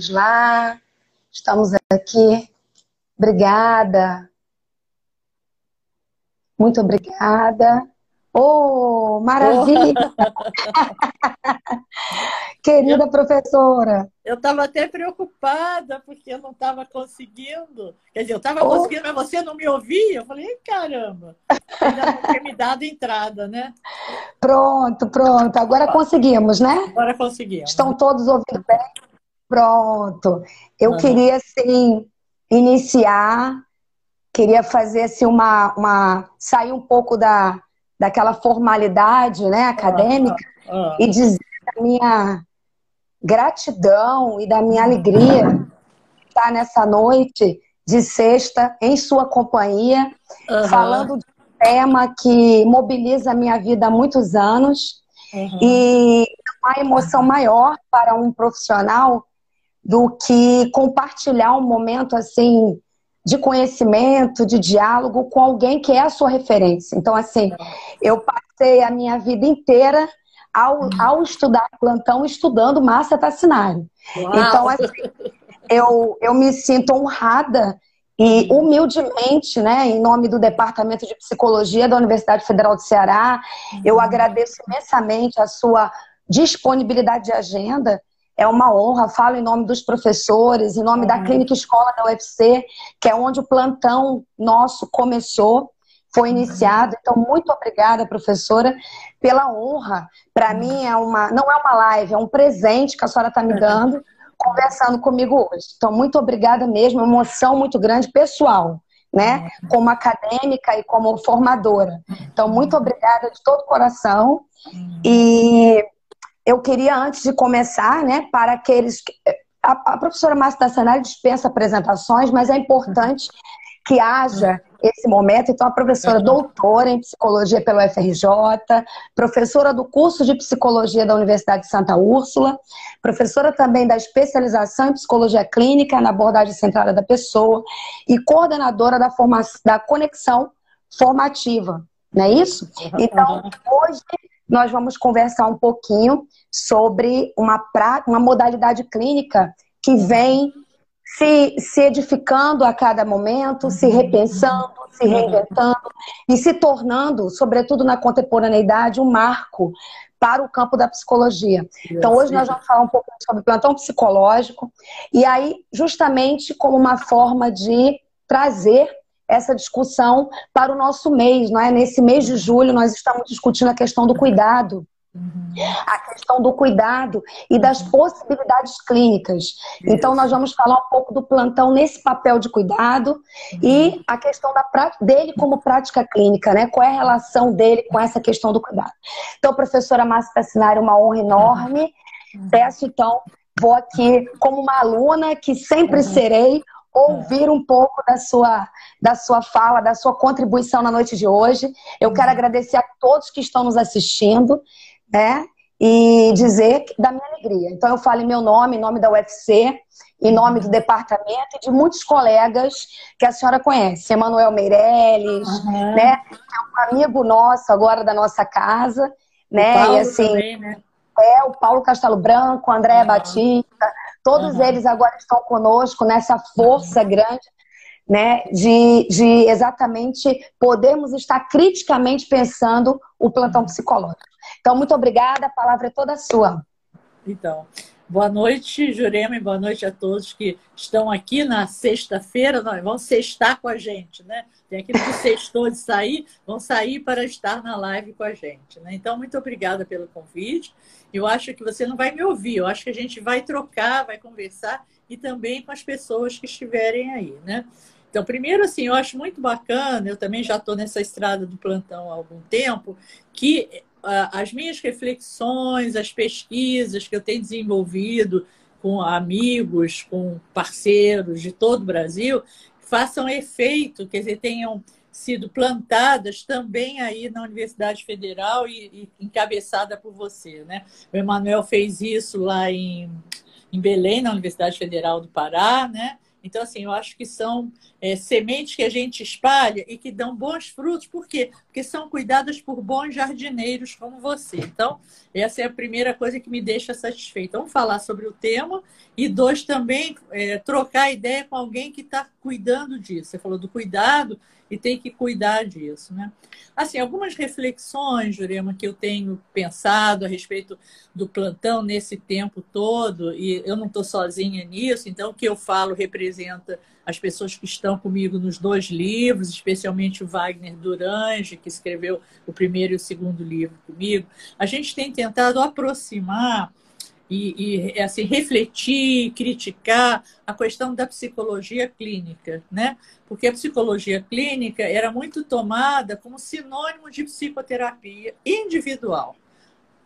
Vamos lá. Estamos aqui. Obrigada. Muito obrigada. Oh, maravilha! Querida eu, professora. Eu estava até preocupada, porque eu não estava conseguindo. Quer dizer, eu estava oh. conseguindo, mas você não me ouvia. Eu falei, caramba, ainda não tinha me dado entrada, né? Pronto, pronto. Agora conseguimos, né? Agora conseguimos. Estão todos ouvindo bem? Pronto. Eu uhum. queria, assim, iniciar, queria fazer, assim, uma, uma... sair um pouco da daquela formalidade né, acadêmica ah, ah, ah. e dizer da minha gratidão e da minha alegria estar nessa noite de sexta em sua companhia, uhum. falando de um tema que mobiliza a minha vida há muitos anos uhum. e há emoção maior para um profissional do que compartilhar um momento assim de conhecimento, de diálogo com alguém que é a sua referência. Então, assim, eu passei a minha vida inteira ao, ao estudar plantão, estudando Márcia Tassinari. Então, assim, eu, eu me sinto honrada e humildemente, né, em nome do Departamento de Psicologia da Universidade Federal do Ceará, eu uhum. agradeço imensamente a sua disponibilidade de agenda é uma honra, falo em nome dos professores, em nome uhum. da Clínica Escola da UFC, que é onde o plantão nosso começou, foi iniciado. Então, muito obrigada, professora, pela honra. Para mim, é uma, não é uma live, é um presente que a senhora está me dando, conversando comigo hoje. Então, muito obrigada mesmo, uma emoção muito grande, pessoal. Né? Como acadêmica e como formadora. Então, muito obrigada de todo o coração. E eu queria, antes de começar, né, para aqueles. Que... A, a professora Márcia Tassanari dispensa apresentações, mas é importante que haja esse momento. Então, a professora doutora em psicologia pelo FRJ, professora do curso de psicologia da Universidade de Santa Úrsula, professora também da especialização em psicologia clínica na abordagem centrada da pessoa e coordenadora da, formação, da conexão formativa. Não é isso? Então, hoje nós vamos conversar um pouquinho sobre uma, pra, uma modalidade clínica que vem se, se edificando a cada momento, se repensando, se reinventando e se tornando, sobretudo na contemporaneidade, um marco para o campo da psicologia. Então, hoje nós vamos falar um pouco sobre plantão psicológico, e aí, justamente como uma forma de trazer essa discussão para o nosso mês, não é? Nesse mês de julho, nós estamos discutindo a questão do cuidado. Uhum. A questão do cuidado e das uhum. possibilidades clínicas. Isso. Então, nós vamos falar um pouco do plantão nesse papel de cuidado uhum. e a questão da dele como prática clínica, né? Qual é a relação dele com essa questão do cuidado. Então, professora Márcia Tassinari, uma honra enorme. Uhum. Peço, então, vou aqui como uma aluna que sempre uhum. serei ouvir um pouco da sua, da sua fala, da sua contribuição na noite de hoje. Eu quero agradecer a todos que estão nos assistindo, né? E dizer da minha alegria. Então, eu falo em meu nome, em nome da UFC, em nome do departamento e de muitos colegas que a senhora conhece. Emanuel Meirelles, uhum. né? Que é um amigo nosso agora da nossa casa, né? e assim. Também, né? É, o Paulo Castelo Branco, André uhum. Batista, Todos uhum. eles agora estão conosco nessa força uhum. grande, né, de, de exatamente podermos estar criticamente pensando o plantão psicológico. Então, muito obrigada, a palavra é toda sua. Então, boa noite, Jurema, e boa noite a todos que estão aqui na sexta-feira, vão sextar com a gente, né? Tem aquele que sextou de sair, vão sair para estar na live com a gente, né? Então, muito obrigada pelo convite eu acho que você não vai me ouvir, eu acho que a gente vai trocar, vai conversar e também com as pessoas que estiverem aí, né? Então, primeiro, assim, eu acho muito bacana, eu também já estou nessa estrada do plantão há algum tempo, que as minhas reflexões, as pesquisas que eu tenho desenvolvido com amigos, com parceiros de todo o Brasil, façam efeito, quer dizer, tenham sido plantadas também aí na Universidade Federal e, e encabeçada por você, né? O Emanuel fez isso lá em, em Belém, na Universidade Federal do Pará, né? Então, assim, eu acho que são é, sementes que a gente espalha e que dão bons frutos. Por quê? Porque são cuidadas por bons jardineiros como você. Então, essa é a primeira coisa que me deixa satisfeita. Vamos falar sobre o tema e, dois, também é, trocar ideia com alguém que está cuidando disso. Você falou do cuidado e tem que cuidar disso, né? Assim, algumas reflexões, Jurema, que eu tenho pensado a respeito do plantão nesse tempo todo, e eu não estou sozinha nisso, então o que eu falo representa as pessoas que estão comigo nos dois livros, especialmente o Wagner Durange, que escreveu o primeiro e o segundo livro comigo. A gente tem tentado aproximar e, e, assim refletir, criticar a questão da psicologia clínica, né? Porque a psicologia clínica era muito tomada como sinônimo de psicoterapia individual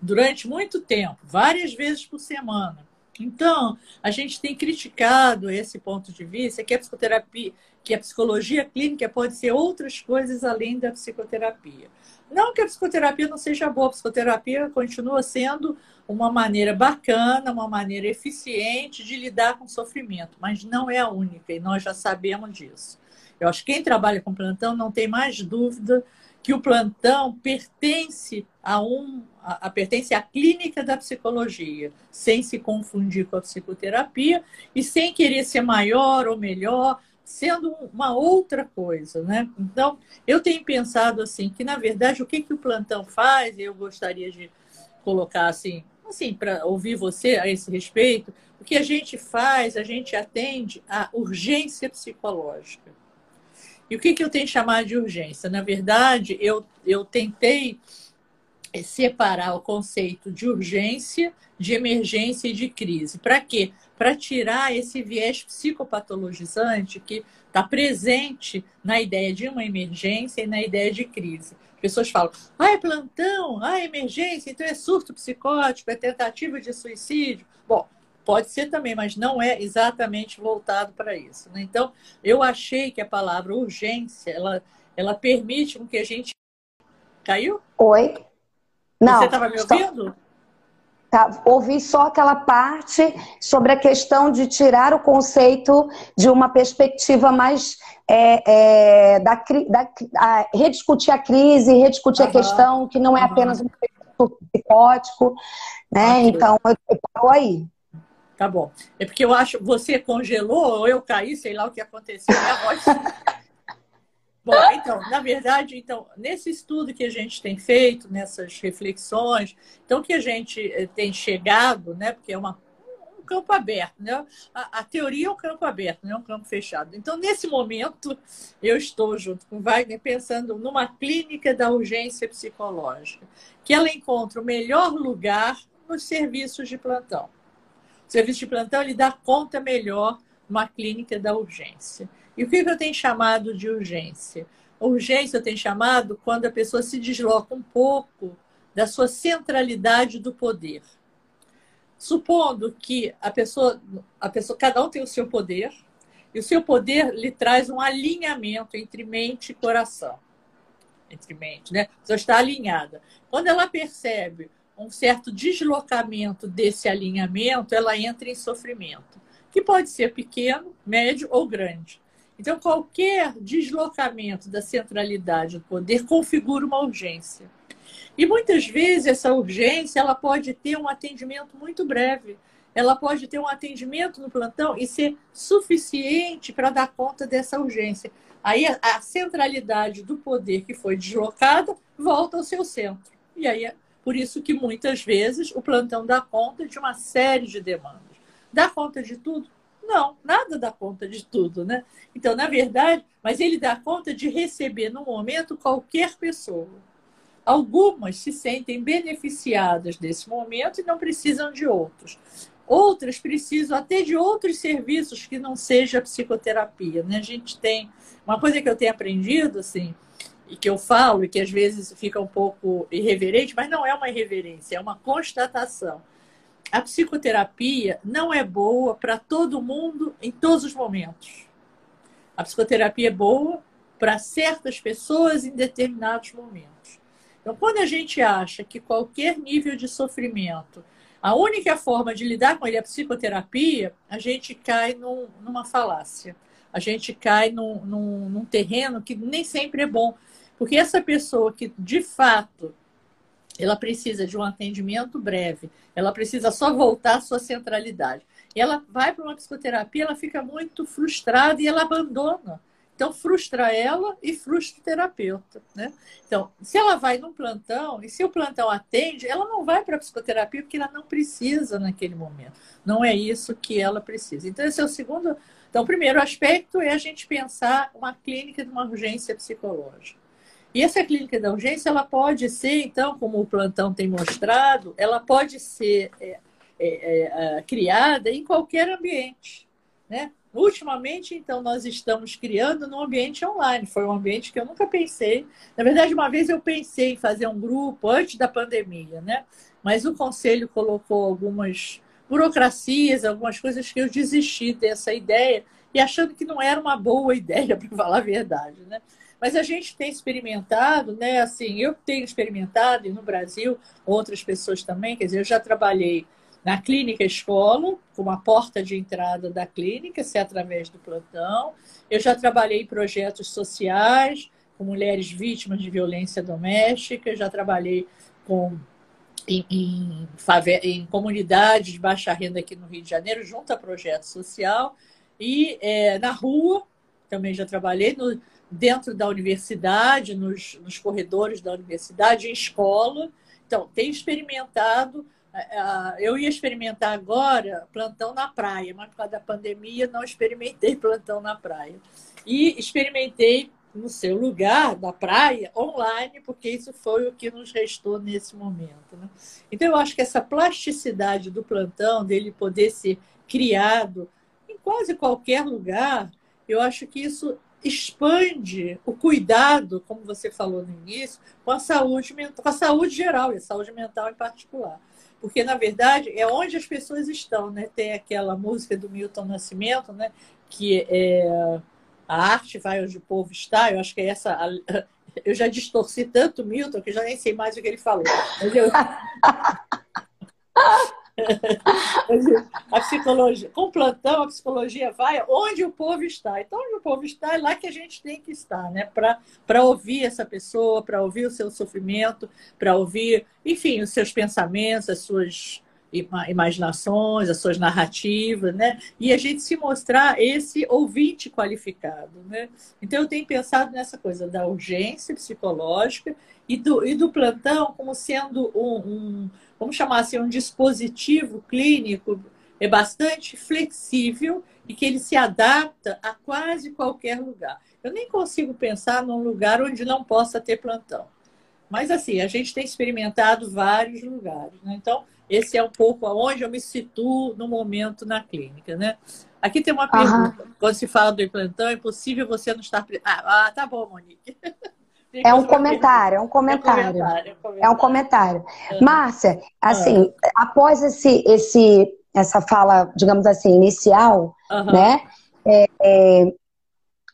durante muito tempo, várias vezes por semana. Então, a gente tem criticado esse ponto de vista que a psicoterapia, que a psicologia clínica pode ser outras coisas além da psicoterapia. Não que a psicoterapia não seja boa, a psicoterapia continua sendo uma maneira bacana, uma maneira eficiente de lidar com o sofrimento, mas não é a única, e nós já sabemos disso. Eu acho que quem trabalha com plantão não tem mais dúvida que o plantão pertence a um a, a, pertence à clínica da psicologia, sem se confundir com a psicoterapia e sem querer ser maior ou melhor, sendo uma outra coisa, né? Então, eu tenho pensado assim que na verdade o que que o plantão faz, eu gostaria de colocar assim, assim, para ouvir você a esse respeito, o que a gente faz, a gente atende à urgência psicológica. E o que, que eu tenho chamado de urgência? Na verdade, eu, eu tentei separar o conceito de urgência, de emergência e de crise. Para quê? Para tirar esse viés psicopatologizante que está presente na ideia de uma emergência e na ideia de crise pessoas falam, ah, é plantão, ah, é emergência, então é surto psicótico, é tentativa de suicídio. Bom, pode ser também, mas não é exatamente voltado para isso. Né? Então, eu achei que a palavra urgência, ela, ela permite que a gente... Caiu? Oi? Não. Você estava me ouvindo? Tá, ouvi só aquela parte sobre a questão de tirar o conceito de uma perspectiva mais é, é, da, da a, rediscutir a crise, rediscutir uhum. a questão que não é uhum. apenas um psicótico, né? Okay. Então, eu, eu paro aí. Tá bom. É porque eu acho, você congelou ou eu caí, sei lá o que aconteceu, minha voz Bom, então, na verdade, então, nesse estudo que a gente tem feito, nessas reflexões, então que a gente eh, tem chegado, né, porque é uma, um campo aberto, né? A, a, teoria é um campo aberto, não é um campo fechado. Então, nesse momento, eu estou junto com o Wagner pensando numa clínica da urgência psicológica, que ela encontra o melhor lugar nos serviços de plantão. O serviço de plantão ele dá conta melhor uma clínica da urgência. E o que eu tenho chamado de urgência? Urgência eu tenho chamado quando a pessoa se desloca um pouco da sua centralidade do poder. Supondo que a pessoa, a pessoa, cada um tem o seu poder, e o seu poder lhe traz um alinhamento entre mente e coração. Entre mente, né? Pessoa está alinhada. Quando ela percebe um certo deslocamento desse alinhamento, ela entra em sofrimento, que pode ser pequeno, médio ou grande. Então, qualquer deslocamento da centralidade do poder configura uma urgência. E muitas vezes essa urgência ela pode ter um atendimento muito breve. Ela pode ter um atendimento no plantão e ser suficiente para dar conta dessa urgência. Aí a, centralidade do poder que foi deslocada volta ao seu centro. E aí é por isso que muitas vezes o plantão dá conta de uma série de demandas. Dá conta de tudo? Não, nada dá conta de tudo, né? Então, na verdade, mas ele dá conta de receber no momento qualquer pessoa. Algumas se sentem beneficiadas desse momento e não precisam de outros. Outras precisam até de outros serviços que não seja psicoterapia. Né? A gente tem uma coisa que eu tenho aprendido, assim, e que eu falo, e que às vezes fica um pouco irreverente, mas não é uma irreverência, é uma constatação a psicoterapia não é boa para todo mundo em todos os momentos. A psicoterapia é boa para certas pessoas em determinados momentos. Então, quando a gente acha que qualquer nível de sofrimento, a única forma de lidar com ele, a psicoterapia, a gente cai num, numa falácia. A gente cai num, num, num terreno que nem sempre é bom. Porque essa pessoa que, de fato, ela precisa de um atendimento breve, ela precisa só voltar à sua centralidade. E ela vai para uma psicoterapia, ela fica muito frustrada e ela abandona. Então, frustra ela e frustra o terapeuta. Né? Então, se ela vai num plantão, e se o plantão atende, ela não vai para a psicoterapia porque ela não precisa naquele momento. Não é isso que ela precisa. Então, esse é o segundo. Então, o primeiro aspecto é a gente pensar uma clínica de uma urgência psicológica. E essa clínica da urgência, ela pode ser, então, como o plantão tem mostrado, ela pode ser é, é, é, criada em qualquer ambiente. Né? Ultimamente, então, nós estamos criando num ambiente online. Foi um ambiente que eu nunca pensei. Na verdade, uma vez eu pensei em fazer um grupo antes da pandemia, né? Mas o conselho colocou algumas burocracias, algumas coisas que eu desisti dessa ideia e achando que não era uma boa ideia, para falar a verdade, né? Mas a gente tem experimentado, né? Assim, eu tenho experimentado, e no Brasil, outras pessoas também, quer dizer, eu já trabalhei na clínica escola, como a porta de entrada da clínica, se é através do plantão. Eu já trabalhei em projetos sociais, com mulheres vítimas de violência doméstica, já trabalhei com em, em, em comunidades de baixa renda aqui no Rio de Janeiro, junto a projeto social. E é, na rua, também já trabalhei no, dentro da universidade, nos, nos corredores da universidade, em escola. Então, tenho experimentado. É, é, eu ia experimentar agora plantão na praia, mas por causa da pandemia não experimentei plantão na praia. E experimentei no seu lugar, da praia, online, porque isso foi o que nos restou nesse momento. Né? Então, eu acho que essa plasticidade do plantão, dele poder ser criado em quase qualquer lugar, eu acho que isso expande o cuidado, como você falou no início, com a saúde com a saúde geral e a saúde mental em particular. Porque, na verdade, é onde as pessoas estão, né? Tem aquela música do Milton Nascimento, né? Que é a arte vai onde o povo está. Eu acho que é essa. Eu já distorci tanto Milton que já nem sei mais o que ele falou. Mas eu... a psicologia, com plantão, a psicologia vai onde o povo está. Então, onde o povo está, é lá que a gente tem que estar, né? Para ouvir essa pessoa, para ouvir o seu sofrimento, para ouvir, enfim, os seus pensamentos, as suas imaginações, as suas narrativas, né? E a gente se mostrar esse ouvinte qualificado, né? Então, eu tenho pensado nessa coisa da urgência psicológica e do, e do plantão como sendo um, um vamos chamar assim, um dispositivo clínico é bastante flexível e que ele se adapta a quase qualquer lugar. Eu nem consigo pensar num lugar onde não possa ter plantão. Mas assim, a gente tem experimentado vários lugares. Né? Então, esse é um pouco aonde eu me situo no momento na clínica. Né? Aqui tem uma pergunta. Uhum. Quando se fala do plantão, é impossível você não estar. Ah, ah tá bom, Monique. É um comentário, é um comentário. É um comentário. Márcia, assim, após esse, esse, essa fala, digamos assim, inicial, uhum. né? É, é,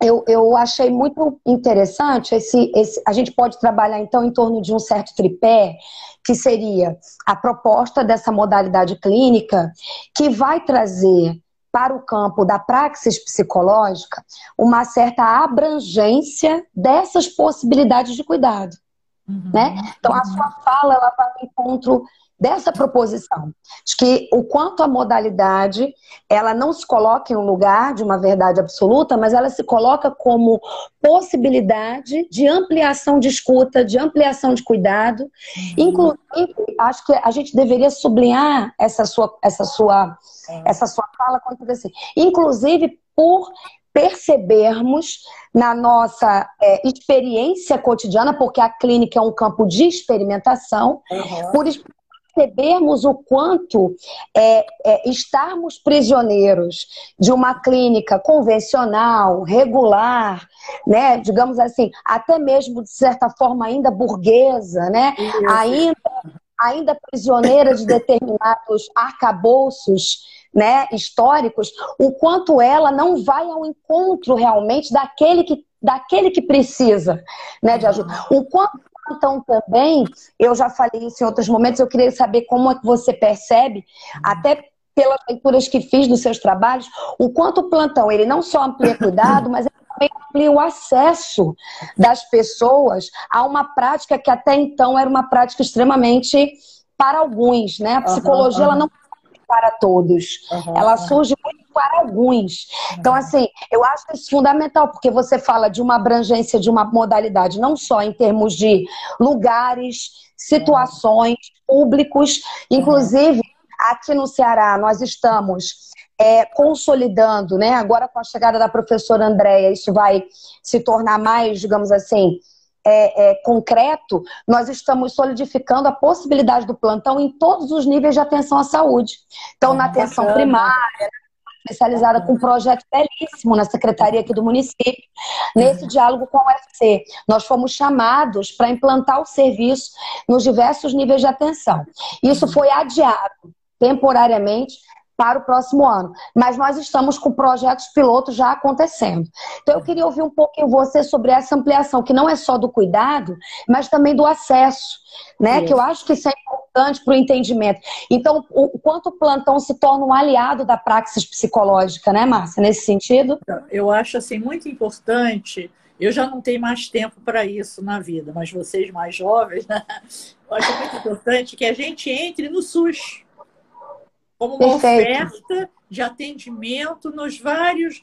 eu, eu achei muito interessante esse, esse. A gente pode trabalhar então em torno de um certo tripé, que seria a proposta dessa modalidade clínica, que vai trazer para o campo da praxis psicológica uma certa abrangência dessas possibilidades de cuidado. Uhum. Né? Então, a sua fala ela vai ao encontro dessa proposição, de que o quanto a modalidade, ela não se coloca em um lugar de uma verdade absoluta, mas ela se coloca como possibilidade de ampliação de escuta, de ampliação de cuidado. Uhum. Inclusive, acho que a gente deveria sublinhar essa sua, essa sua, é. essa sua fala quando assim, inclusive por percebermos na nossa é, experiência cotidiana, porque a clínica é um campo de experimentação, uhum. por percebermos o quanto é, é, estarmos prisioneiros de uma clínica convencional, regular, né, digamos assim, até mesmo de certa forma ainda burguesa, né, ainda, ainda prisioneira de determinados arcabouços né, históricos, o quanto ela não vai ao encontro realmente daquele que, daquele que precisa né, de ajuda. O quanto plantão também, eu já falei isso em outros momentos, eu queria saber como é que você percebe, até pelas leituras que fiz dos seus trabalhos, o quanto o plantão, ele não só amplia cuidado, mas ele também amplia o acesso das pessoas a uma prática que até então era uma prática extremamente para alguns, né? A psicologia, uhum, uhum. ela não para todos. Uhum, ela surge muito para alguns. Então, assim, eu acho isso fundamental, porque você fala de uma abrangência de uma modalidade, não só em termos de lugares, situações, públicos, inclusive. Aqui no Ceará, nós estamos é, consolidando, né? Agora com a chegada da professora Andréia, isso vai se tornar mais, digamos assim, é, é, concreto, nós estamos solidificando a possibilidade do plantão em todos os níveis de atenção à saúde. Então, na atenção bacana. primária, especializada com um projeto belíssimo na secretaria aqui do município, nesse diálogo com a UFC. Nós fomos chamados para implantar o serviço nos diversos níveis de atenção. Isso foi adiado temporariamente para o próximo ano. Mas nós estamos com projetos pilotos já acontecendo. Então eu queria ouvir um pouquinho você sobre essa ampliação, que não é só do cuidado, mas também do acesso, né? Isso. Que eu acho que isso é importante para o entendimento. Então, o quanto o plantão se torna um aliado da praxis psicológica, né, Márcia, nesse sentido? Eu acho assim muito importante. Eu já não tenho mais tempo para isso na vida, mas vocês mais jovens, né? Eu acho muito importante que a gente entre no SUS como uma Perfeito. oferta de atendimento nos vários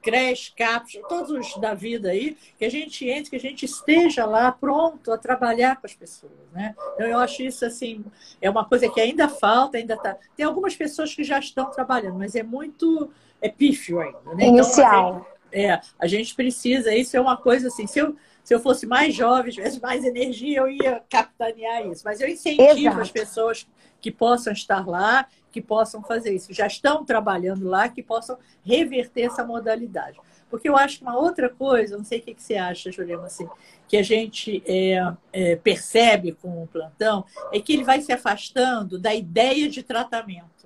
creches, CAPs, todos os da vida aí, que a gente entre, que a gente esteja lá pronto a trabalhar com as pessoas, né? Então, eu acho isso, assim, é uma coisa que ainda falta, ainda tá... Tem algumas pessoas que já estão trabalhando, mas é muito é pífio ainda, né? Inicial. Então, a gente, é, a gente precisa, isso é uma coisa assim, se eu, se eu fosse mais jovem, tivesse mais energia, eu ia capitanear isso. Mas eu incentivo Exato. as pessoas que possam estar lá, que possam fazer isso, já estão trabalhando lá, que possam reverter essa modalidade. Porque eu acho que uma outra coisa, não sei o que, você acha, Juliana, assim, que a gente é, é, percebe com o plantão, é que ele vai se afastando da ideia de tratamento.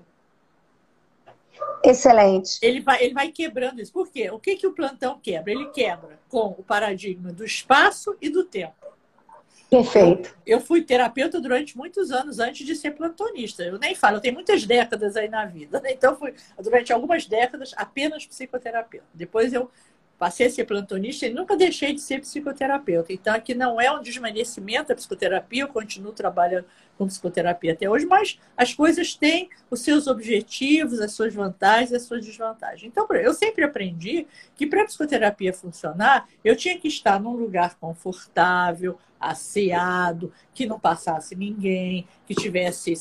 Excelente. Ele vai, ele vai quebrando isso. Por quê? O que, que o plantão quebra? Ele quebra com o paradigma do espaço e do tempo. Perfeito. Eu, eu, fui terapeuta durante muitos anos antes de ser plantonista. Eu nem falo, eu tenho muitas décadas aí na vida. Né? Então, fui durante algumas décadas apenas psicoterapeuta. Depois eu passei a ser plantonista e nunca deixei de ser psicoterapeuta. Então, aqui não é um desmerecimento da psicoterapia, eu continuo trabalhando com psicoterapia até hoje, mas as coisas têm os seus objetivos, as suas vantagens, as suas desvantagens. Então, eu sempre aprendi que para a psicoterapia funcionar, eu tinha que estar num lugar confortável, asseado, que não passasse ninguém, que tivesse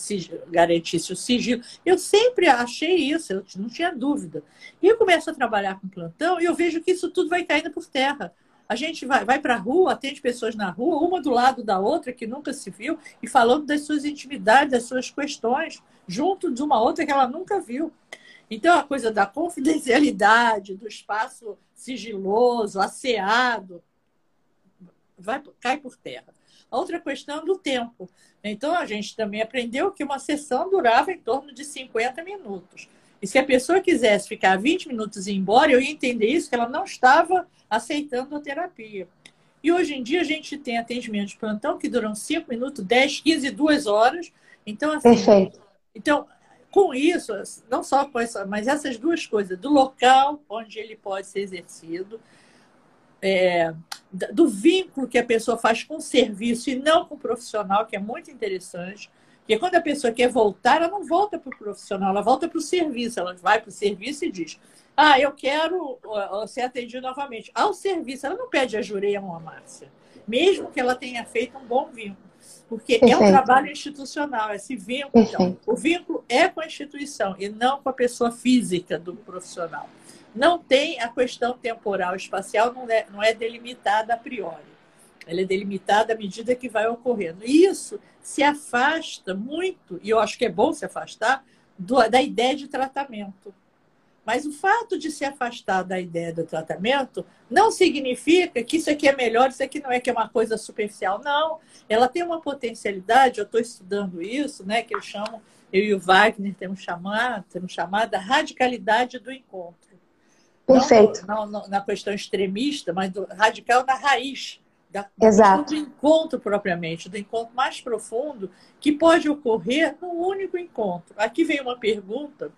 garantisse o sigilo. Eu sempre achei isso, eu não tinha dúvida. E eu começo a trabalhar com plantão e eu vejo que isso tudo vai caindo por terra. A gente vai, vai para a rua, atende pessoas na rua, uma do lado da outra, que nunca se viu, e falando das suas intimidades, das suas questões, junto de uma outra que ela nunca viu. Então, a coisa da confidencialidade, do espaço sigiloso, asseado, vai, cai por terra. A outra questão é do tempo. Então, a gente também aprendeu que uma sessão durava em torno de 50 minutos. E se a pessoa quisesse ficar 20 minutos e ir embora, eu ia entender isso, que ela não estava aceitando a terapia. E hoje em dia a gente tem atendimento de plantão que duram 5 minutos, 10, 15, 2 horas. Então, assim, Perfeito. Então, com isso, não só com essa, mas essas duas coisas, do local onde ele pode ser exercido, é, do vínculo que a pessoa faz com o serviço e não com o profissional, que é muito interessante. Porque quando a pessoa quer voltar, ela não volta para o profissional, ela volta para o serviço. Ela vai para o serviço e diz: Ah, eu quero ser atendido novamente. Ao serviço, ela não pede a Jureia ou a Márcia, mesmo que ela tenha feito um bom vínculo. Porque Perfeito. é um trabalho institucional, esse vínculo. Então, o vínculo é com a instituição e não com a pessoa física do profissional. Não tem a questão temporal espacial, não é, não é delimitada a priori. Ela é delimitada à medida que vai ocorrendo. E isso se afasta muito, e eu acho que é bom se afastar, do, da ideia de tratamento. Mas o fato de se afastar da ideia do tratamento não significa que isso aqui é melhor, isso aqui não é que é uma coisa superficial. Não, ela tem uma potencialidade, eu estou estudando isso, né, que eu chamo, eu e o Wagner temos chamado, temos chamado a radicalidade do encontro. Perfeito. Não, não, na questão extremista, mas do, radical na raiz da, da do encontro propriamente, do encontro mais profundo, que pode ocorrer num único encontro. Aqui vem uma pergunta: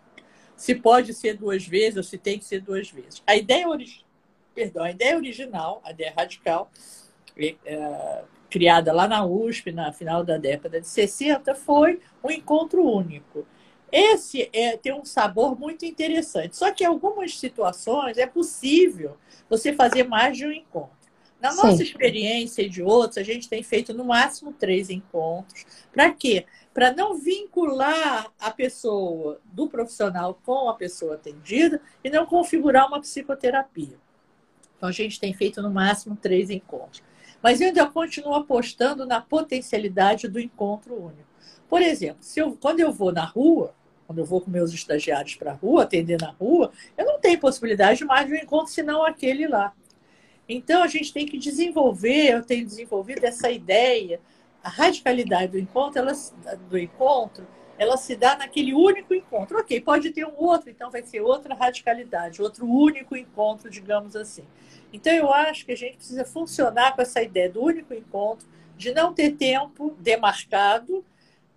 se pode ser duas vezes ou se tem que ser duas vezes. A ideia, ori... Perdão, a ideia original, a ideia radical, é, criada lá na USP, na final da década de 60, foi um encontro único. Esse é, tem um sabor muito interessante. Só que em algumas situações é possível você fazer mais de um encontro. Na Sim. nossa experiência e de outros, a gente tem feito no máximo três encontros. Para quê? Para não vincular a pessoa do profissional com a pessoa atendida e não configurar uma psicoterapia. Então, a gente tem feito no máximo três encontros. Mas eu ainda continuo apostando na potencialidade do encontro único. Por exemplo, se eu, quando eu vou na rua, quando eu vou com meus estagiários para a rua, atender na rua, eu não tenho possibilidade de mais de um encontro senão aquele lá. Então, a gente tem que desenvolver, eu tenho desenvolvido essa ideia, a radicalidade do encontro, ela, do encontro, ela se dá naquele único encontro. Ok, pode ter um outro, então vai ser outra radicalidade, outro único encontro, digamos assim. Então, eu acho que a gente precisa funcionar com essa ideia do único encontro, de não ter tempo demarcado.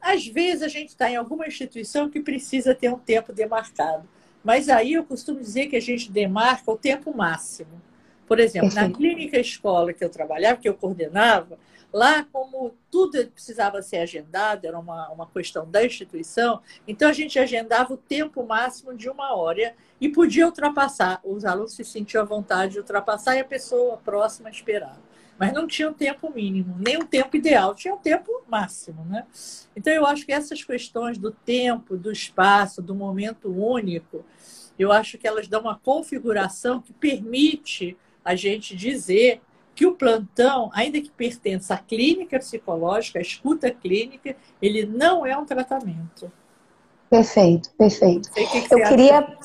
Às vezes, a gente está em alguma instituição que precisa ter um tempo demarcado. Mas aí eu costumo dizer que a gente demarca o tempo máximo. Por exemplo, na clínica escola que eu trabalhava, que eu coordenava, lá como tudo precisava ser agendado, era uma, uma questão da instituição, então a gente agendava o tempo máximo de uma hora e podia ultrapassar. Os alunos se sentiam à vontade de ultrapassar e a pessoa próxima esperava. Mas não tinha um tempo mínimo, nem um tempo ideal, tinha um tempo máximo. Né? Então eu acho que essas questões do tempo, do espaço, do momento único, eu acho que elas dão uma configuração que permite a gente dizer que o plantão, ainda que pertença à clínica psicológica, à escuta clínica, ele não é um tratamento. Perfeito, perfeito. Que que eu queria,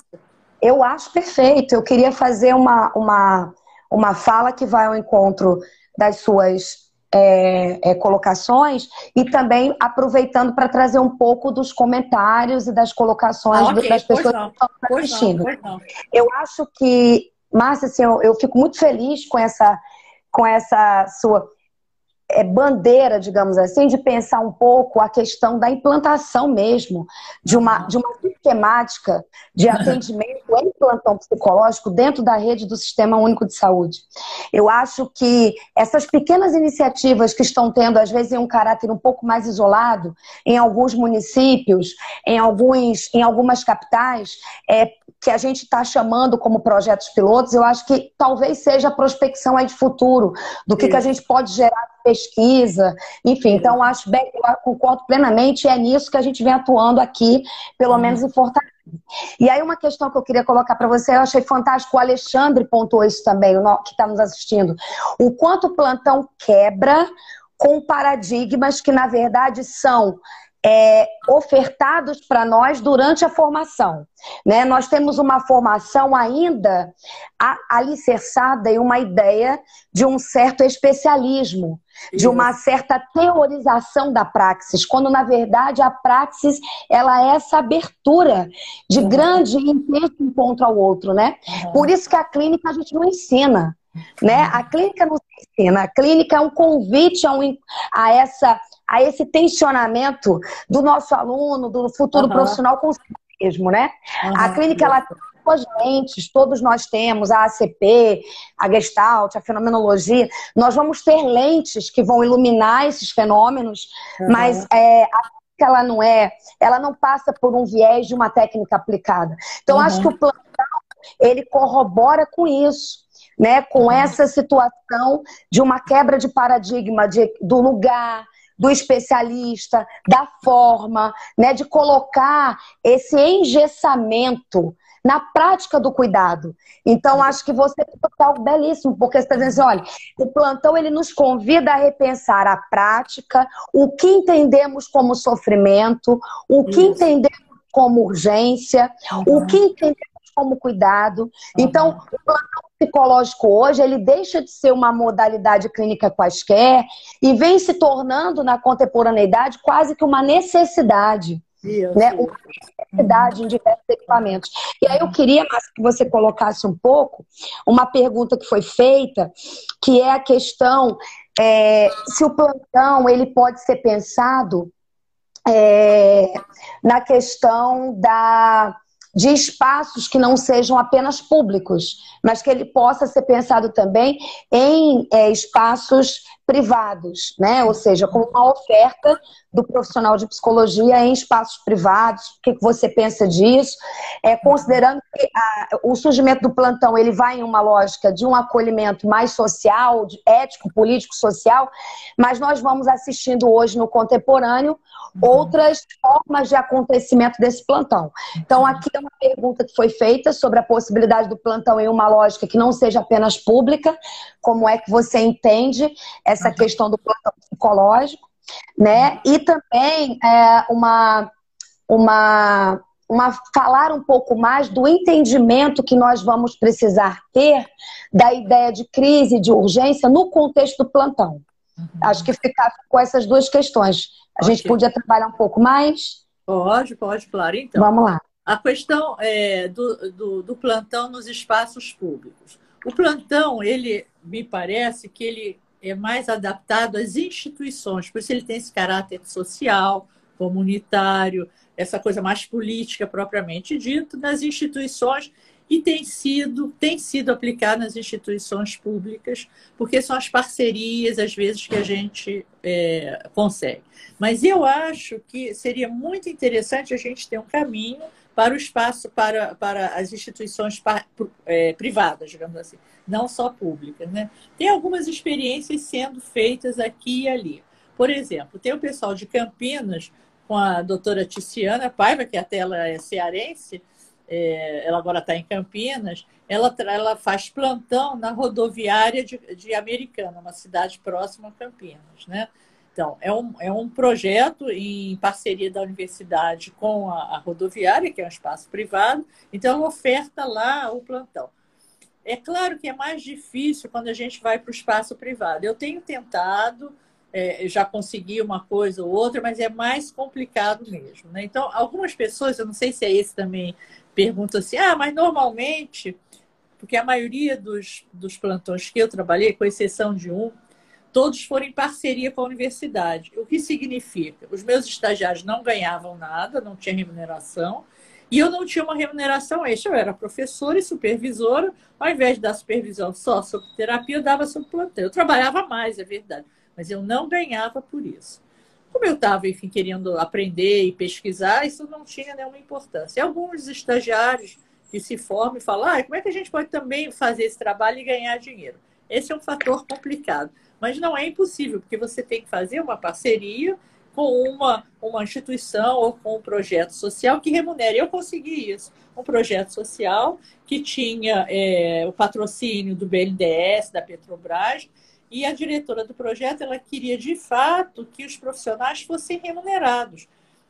eu acho perfeito. Eu queria fazer uma, uma, uma fala que vai ao encontro das suas é, é, colocações e também aproveitando para trazer um pouco dos comentários e das colocações ah, okay. das pessoas que estão assistindo. Eu acho que Márcia, assim, eu, eu fico muito feliz com essa, com essa sua é, bandeira, digamos assim, de pensar um pouco a questão da implantação mesmo de uma, de uma sistemática de atendimento em plantão psicológico dentro da rede do Sistema Único de Saúde. Eu acho que essas pequenas iniciativas que estão tendo, às vezes, um caráter um pouco mais isolado, em alguns municípios, em, alguns, em algumas capitais, é, que a gente está chamando como projetos pilotos, eu acho que talvez seja a prospecção aí de futuro, do que, que a gente pode gerar pesquisa, enfim, então acho bem, eu concordo plenamente, é nisso que a gente vem atuando aqui, pelo menos em Fortaleza. E aí uma questão que eu queria colocar para você, eu achei fantástico, o Alexandre pontuou isso também, que está nos assistindo, o quanto o plantão quebra com paradigmas que, na verdade, são é, ofertados para nós durante a formação. Né? Nós temos uma formação ainda alicerçada em uma ideia de um certo especialismo, de uma certa teorização da praxis, quando na verdade a praxis ela é essa abertura de uhum. grande encontro ao outro, né? Uhum. Por isso que a clínica a gente não ensina. Né? A clínica não se ensina, a clínica é um convite a, um, a essa a esse tensionamento do nosso aluno, do futuro uhum. profissional com si mesmo, né? Uhum. A clínica, ela tem as lentes, todos nós temos, a ACP, a Gestalt, a fenomenologia, nós vamos ter lentes que vão iluminar esses fenômenos, uhum. mas é, a ela não é, ela não passa por um viés de uma técnica aplicada. Então, acho que o plantão, ele corrobora com isso. Né, com essa situação de uma quebra de paradigma de, do lugar, do especialista, da forma, né, de colocar esse engessamento na prática do cuidado. Então, acho que você tem algo belíssimo, porque você está dizendo assim, olha, o plantão ele nos convida a repensar a prática, o que entendemos como sofrimento, o que Isso. entendemos como urgência, uhum. o que entendemos como cuidado. Uhum. Então, o plantão psicológico hoje, ele deixa de ser uma modalidade clínica quaisquer e vem se tornando, na contemporaneidade, quase que uma necessidade. Isso. Né? Uma necessidade em diversos equipamentos. E aí eu queria, que você colocasse um pouco uma pergunta que foi feita, que é a questão é, se o plantão ele pode ser pensado é, na questão da de espaços que não sejam apenas públicos, mas que ele possa ser pensado também em é, espaços privados, né? Ou seja, com uma oferta do profissional de psicologia em espaços privados. O que, que você pensa disso? É, considerando que a, o surgimento do plantão ele vai em uma lógica de um acolhimento mais social, ético, político, social, mas nós vamos assistindo hoje no contemporâneo uhum. outras formas de acontecimento desse plantão. Então, uhum. aqui é uma pergunta que foi feita sobre a possibilidade do plantão em uma lógica que não seja apenas pública. Como é que você entende essa questão do plantão psicológico? Né? E também é, uma, uma, uma falar um pouco mais do entendimento que nós vamos precisar ter da ideia de crise, de urgência no contexto do plantão. Uhum. Acho que ficar com essas duas questões. A okay. gente podia trabalhar um pouco mais? Pode, pode, claro. Então, vamos lá. A questão é, do, do, do plantão nos espaços públicos. O plantão, ele me parece que ele é mais adaptado às instituições, por isso ele tem esse caráter social, comunitário, essa coisa mais política propriamente dito, nas instituições e tem sido, tem sido aplicado nas instituições públicas, porque são as parcerias, às vezes, que a gente é, consegue. Mas eu acho que seria muito interessante a gente ter um caminho para o espaço, para, para as instituições é, privadas, digamos assim, não só públicas. Né? Tem algumas experiências sendo feitas aqui e ali. Por exemplo, tem o pessoal de Campinas, com a doutora Ticiana Paiva, que até ela é cearense, é, ela agora está em Campinas, ela, ela faz plantão na rodoviária de, de Americana, uma cidade próxima a Campinas. Né? Então, é um, é um projeto em parceria da universidade com a, a rodoviária, que é um espaço privado, então ela oferta lá o plantão. É claro que é mais difícil quando a gente vai para o espaço privado. Eu tenho tentado, é, já consegui uma coisa ou outra, mas é mais complicado mesmo. Né? Então, algumas pessoas, eu não sei se é esse também perguntam assim, ah, mas normalmente, porque a maioria dos, dos plantões que eu trabalhei, com exceção de um, todos foram em parceria com a universidade. O que significa? Os meus estagiários não ganhavam nada, não tinha remuneração, e eu não tinha uma remuneração extra. Eu era professora e supervisora, ao invés de dar supervisão só sobre terapia, eu dava sobre plantão. Eu trabalhava mais, é verdade, mas eu não ganhava por isso. Como eu estava, enfim, querendo aprender e pesquisar, isso não tinha nenhuma importância. E alguns estagiários que se formam e falam, ah, como é que a gente pode também fazer esse trabalho e ganhar dinheiro? Esse é um fator complicado. Mas não é impossível, porque você tem que fazer uma parceria com uma, uma instituição ou com um projeto social que remunere. Eu consegui isso. Um projeto social que tinha é, o patrocínio do BNDES, da Petrobras, e a diretora do projeto, ela queria de fato que os profissionais fossem remunerados.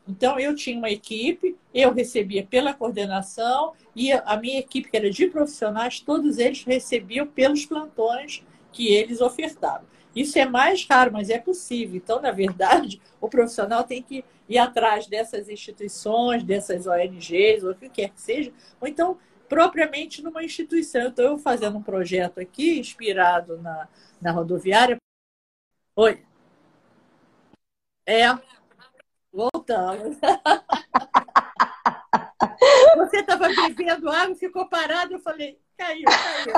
Então, eu tinha uma equipe, eu recebia pela coordenação, e a minha equipe, que era de profissionais, todos eles recebiam pelos plantões que eles ofertavam. Isso é mais raro, mas é possível. Então, na verdade, o profissional tem que ir atrás dessas instituições, dessas ONGs, ou o que quer que seja, ou então, propriamente numa instituição. Então, eu fazendo um projeto aqui, inspirado na, na rodoviária. Oi. É. Voltamos. Você estava bebendo água, ficou parado, eu falei, caiu, caiu.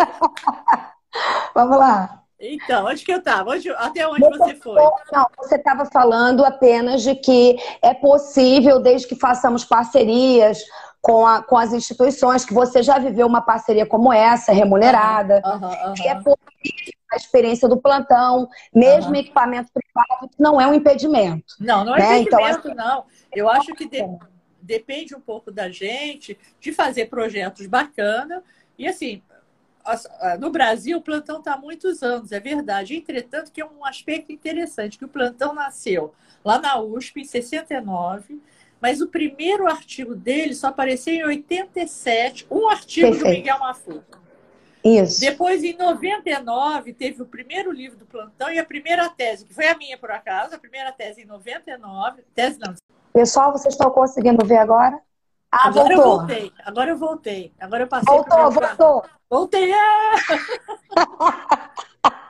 Vamos lá. Então, onde que eu estava? Até onde você, você foi? Não, você estava falando apenas de que é possível, desde que façamos parcerias com, a, com as instituições, que você já viveu uma parceria como essa, remunerada, uhum, uhum, uhum. que é possível a experiência do plantão, mesmo uhum. equipamento privado, não é um impedimento. Não, não é né? Então, impedimento, então, não. Eu acho que de, depende um pouco da gente de fazer projetos bacanas. E assim, no Brasil, o plantão está há muitos anos, é verdade. Entretanto, que é um aspecto interessante, que o plantão nasceu lá na USP, em 69, mas o primeiro artigo dele só apareceu em 87, um artigo Perfeito. do Miguel Mafuca. Isso. Depois, em 99, teve o primeiro livro do plantão e a primeira tese, que foi a minha, por acaso, a primeira tese em 99. Tese não. Pessoal, vocês estão conseguindo ver agora? Ah, agora voltou. eu voltei. Agora eu voltei. Agora eu passei. Voltou, voltou. Voltei. Ah!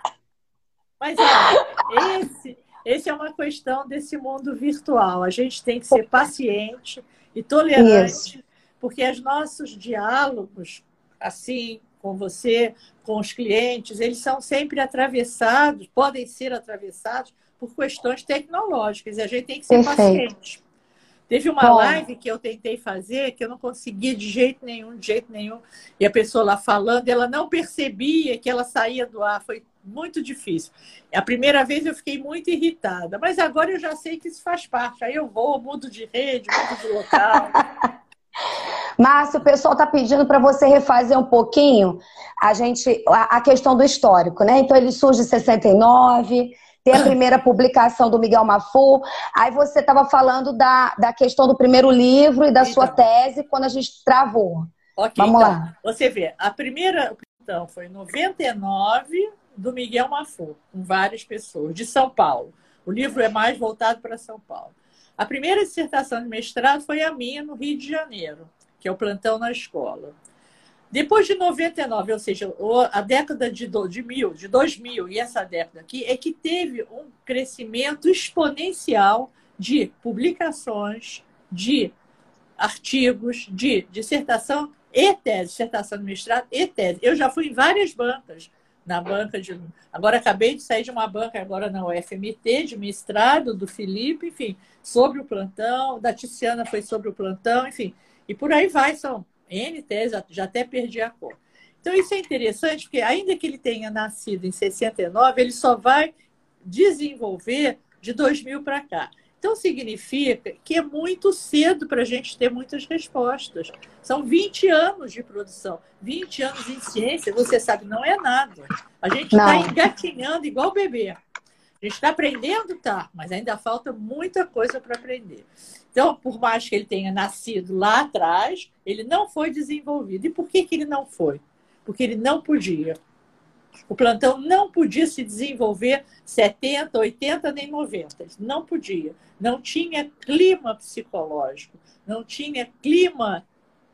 Mas olha, esse, esse é uma questão desse mundo virtual. A gente tem que ser paciente e tolerante, Isso. porque os nossos diálogos, assim, com você, com os clientes, eles são sempre atravessados, podem ser atravessados por questões tecnológicas, e a gente tem que ser Perfeito. paciente. Teve uma Bom. live que eu tentei fazer que eu não conseguia de jeito nenhum, de jeito nenhum. E a pessoa lá falando, ela não percebia que ela saía do ar. Foi muito difícil. A primeira vez eu fiquei muito irritada, mas agora eu já sei que isso faz parte. Aí eu vou, mudo de rede, mudo de local. Márcio, o pessoal está pedindo para você refazer um pouquinho a gente a, a, questão do histórico, né? Então ele surge em 69, tem a primeira publicação do Miguel Mafu. Aí você estava falando da, da questão do primeiro livro e da então. sua tese quando a gente travou. Okay, Vamos então, lá. Você vê, a primeira então, foi em 99 do Miguel Mafu, com várias pessoas, de São Paulo. O livro é mais voltado para São Paulo. A primeira dissertação de mestrado foi a minha no Rio de Janeiro, que é o plantão na escola. Depois de 99, ou seja, a década de, de mil, de 2000 e essa década aqui, é que teve um crescimento exponencial de publicações, de artigos, de dissertação e tese, dissertação de mestrado e tese. Eu já fui em várias bancas, na banca de. Agora acabei de sair de uma banca, agora na UFMT, de mestrado, do Felipe, enfim, sobre o plantão, da Tiziana foi sobre o plantão, enfim. E por aí vai, são N teses, já até perdi a cor. Então, isso é interessante, porque ainda que ele tenha nascido em 69, ele só vai desenvolver de 2000 para cá. Então, significa que é muito cedo para a gente ter muitas respostas. São 20 anos de produção. 20 anos em ciência, você sabe, não é nada. A gente está engatinhando igual bebê. A gente está aprendendo, tá, mas ainda falta muita coisa para aprender. Então, por mais que ele tenha nascido lá atrás, ele não foi desenvolvido. E por que, que ele não foi? Porque ele não podia. O plantão não podia se desenvolver 70, 80 nem 90. Não podia. Não tinha clima psicológico, não tinha clima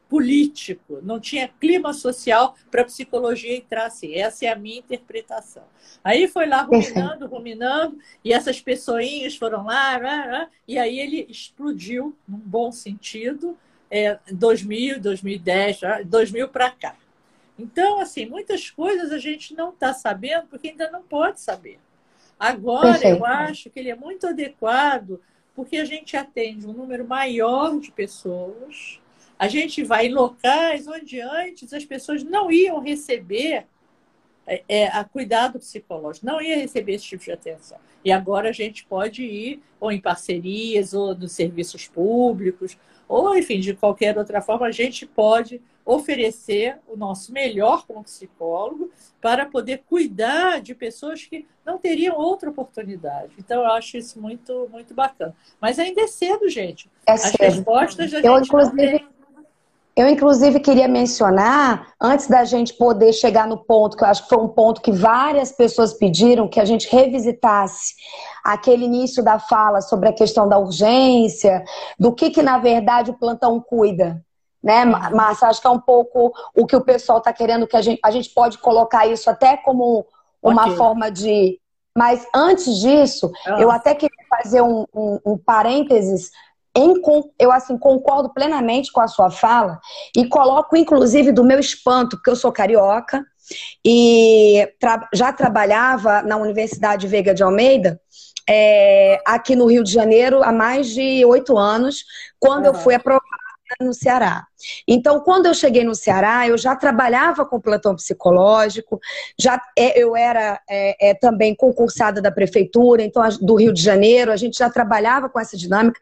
político, não tinha clima social para a psicologia entrar assim. Essa é a minha interpretação. Aí foi lá ruminando, ruminando, e essas pessoinhas foram lá, e aí ele explodiu, num bom sentido, é, 2000, 2010, 2000 para cá. Então, assim, muitas coisas a gente não está sabendo porque ainda não pode saber. Agora, Perfeito. eu acho que ele é muito adequado porque a gente atende um número maior de pessoas a gente vai em locais onde antes as pessoas não iam receber é, é, a cuidado psicológico, não ia receber esse tipo de atenção. E agora a gente pode ir ou em parcerias, ou nos serviços públicos, ou enfim, de qualquer outra forma, a gente pode oferecer o nosso melhor como psicólogo para poder cuidar de pessoas que não teriam outra oportunidade. Então, eu acho isso muito, muito bacana. Mas ainda é cedo, gente. É As cedo. respostas a eu, gente inclusive... não tem eu, inclusive, queria mencionar, antes da gente poder chegar no ponto, que eu acho que foi um ponto que várias pessoas pediram, que a gente revisitasse aquele início da fala sobre a questão da urgência, do que, que na verdade, o plantão cuida. Né, Márcia? Acho que é um pouco o que o pessoal está querendo, que a gente, a gente pode colocar isso até como uma okay. forma de. Mas antes disso, ah. eu até queria fazer um, um, um parênteses em, eu assim concordo plenamente com a sua fala e coloco inclusive do meu espanto, porque eu sou carioca e tra já trabalhava na Universidade Veiga de Almeida, é, aqui no Rio de Janeiro há mais de oito anos, quando uhum. eu fui aprovada no Ceará. Então, quando eu cheguei no Ceará, eu já trabalhava com plantão psicológico, já é, eu era é, é, também concursada da prefeitura, então do Rio de Janeiro, a gente já trabalhava com essa dinâmica.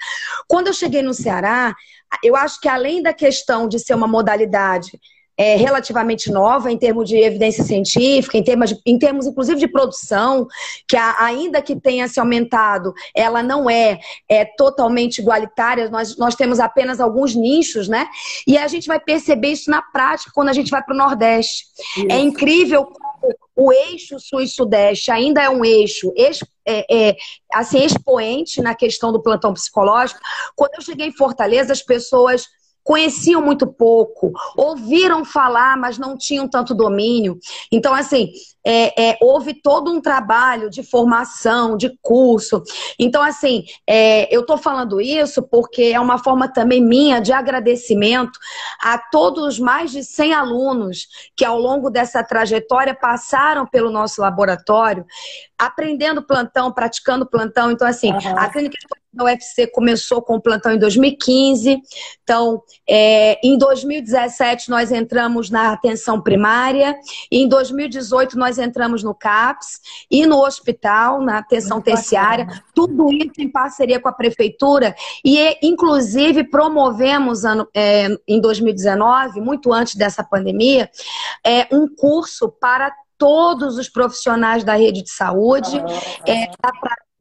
Quando eu cheguei no Ceará, eu acho que além da questão de ser uma modalidade é, relativamente nova em termos de evidência científica, em termos, de, em termos inclusive de produção, que a, ainda que tenha se aumentado, ela não é, é totalmente igualitária, nós, nós temos apenas alguns nichos, né? E a gente vai perceber isso na prática quando a gente vai para o Nordeste. Isso. É incrível como o eixo sul e sudeste ainda é um eixo é, é, assim, expoente na questão do plantão psicológico. Quando eu cheguei em Fortaleza, as pessoas conheciam muito pouco, ouviram falar, mas não tinham tanto domínio. Então, assim, é, é, houve todo um trabalho de formação, de curso. Então, assim, é, eu estou falando isso porque é uma forma também minha de agradecimento a todos os mais de 100 alunos que, ao longo dessa trajetória, passaram pelo nosso laboratório, aprendendo plantão, praticando plantão. Então, assim, uhum. a clínica da UFC começou com o plantão em 2015. Então, é, em 2017, nós entramos na atenção primária. em 2018, nós entramos no CAPS e no hospital, na atenção Muito terciária. Bacana. Tudo isso em parceria com a prefeitura. E, inclusive, promovemos ano, é, em 2019, muito antes dessa pandemia, é, um curso para todos os profissionais da rede de saúde, é,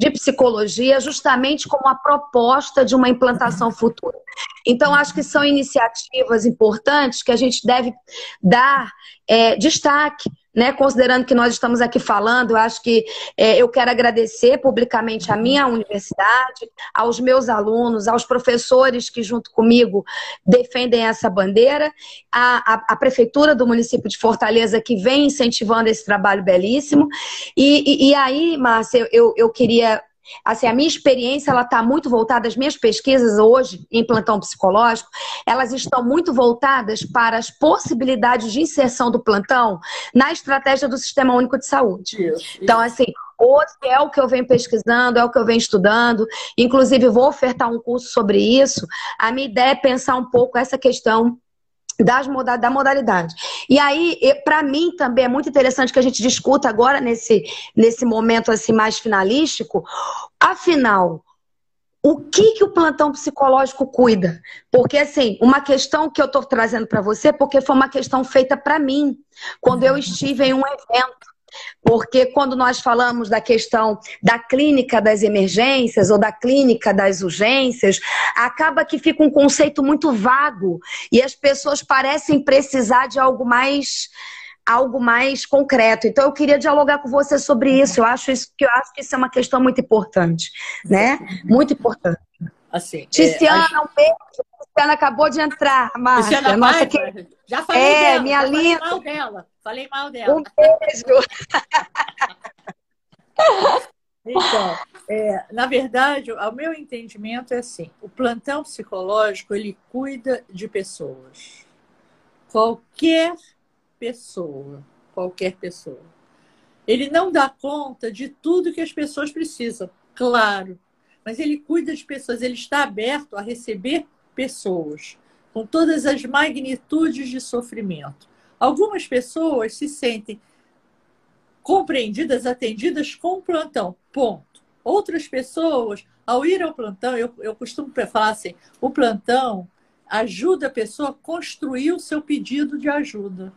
de psicologia, justamente como a proposta de uma implantação futura. Então, acho que são iniciativas importantes que a gente deve dar é, destaque né, considerando que nós estamos aqui falando, eu acho que é, eu quero agradecer publicamente à minha universidade, aos meus alunos, aos professores que, junto comigo, defendem essa bandeira, a, a, a Prefeitura do município de Fortaleza, que vem incentivando esse trabalho belíssimo. E, e, e aí, Márcia, eu, eu queria Assim, a minha experiência ela está muito voltada, as minhas pesquisas hoje em plantão psicológico, elas estão muito voltadas para as possibilidades de inserção do plantão na estratégia do Sistema Único de Saúde. Isso, isso. Então, assim, Hoje é o que eu venho pesquisando, é o que eu venho estudando. Inclusive, vou ofertar um curso sobre isso. A minha ideia é pensar um pouco essa questão das moda da modalidade. E aí, para mim também é muito interessante que a gente discuta agora nesse, nesse momento assim mais finalístico, afinal, o que, que o plantão psicológico cuida? Porque, assim, uma questão que eu estou trazendo para você, porque foi uma questão feita para mim, quando eu estive em um evento. Porque quando nós falamos da questão da clínica das emergências ou da clínica das urgências, acaba que fica um conceito muito vago e as pessoas parecem precisar de algo mais algo mais concreto. Então eu queria dialogar com você sobre isso. Eu acho isso que eu acho que isso é uma questão muito importante, né? Muito importante. Assim, Tiziana, é, um beijo. Tiziana acabou de entrar, Márcia. Nossa, que... Já falei é, dela, minha linda. Falei mal dela. Falei mal dela. Um beijo. Então, é, na verdade, ao meu entendimento é assim: o plantão psicológico ele cuida de pessoas. Qualquer pessoa, qualquer pessoa. Ele não dá conta de tudo que as pessoas precisam, claro, mas ele cuida de pessoas, ele está aberto a receber pessoas com todas as magnitudes de sofrimento. Algumas pessoas se sentem compreendidas, atendidas com o plantão, ponto. Outras pessoas, ao ir ao plantão, eu, eu costumo falar assim: o plantão ajuda a pessoa a construir o seu pedido de ajuda.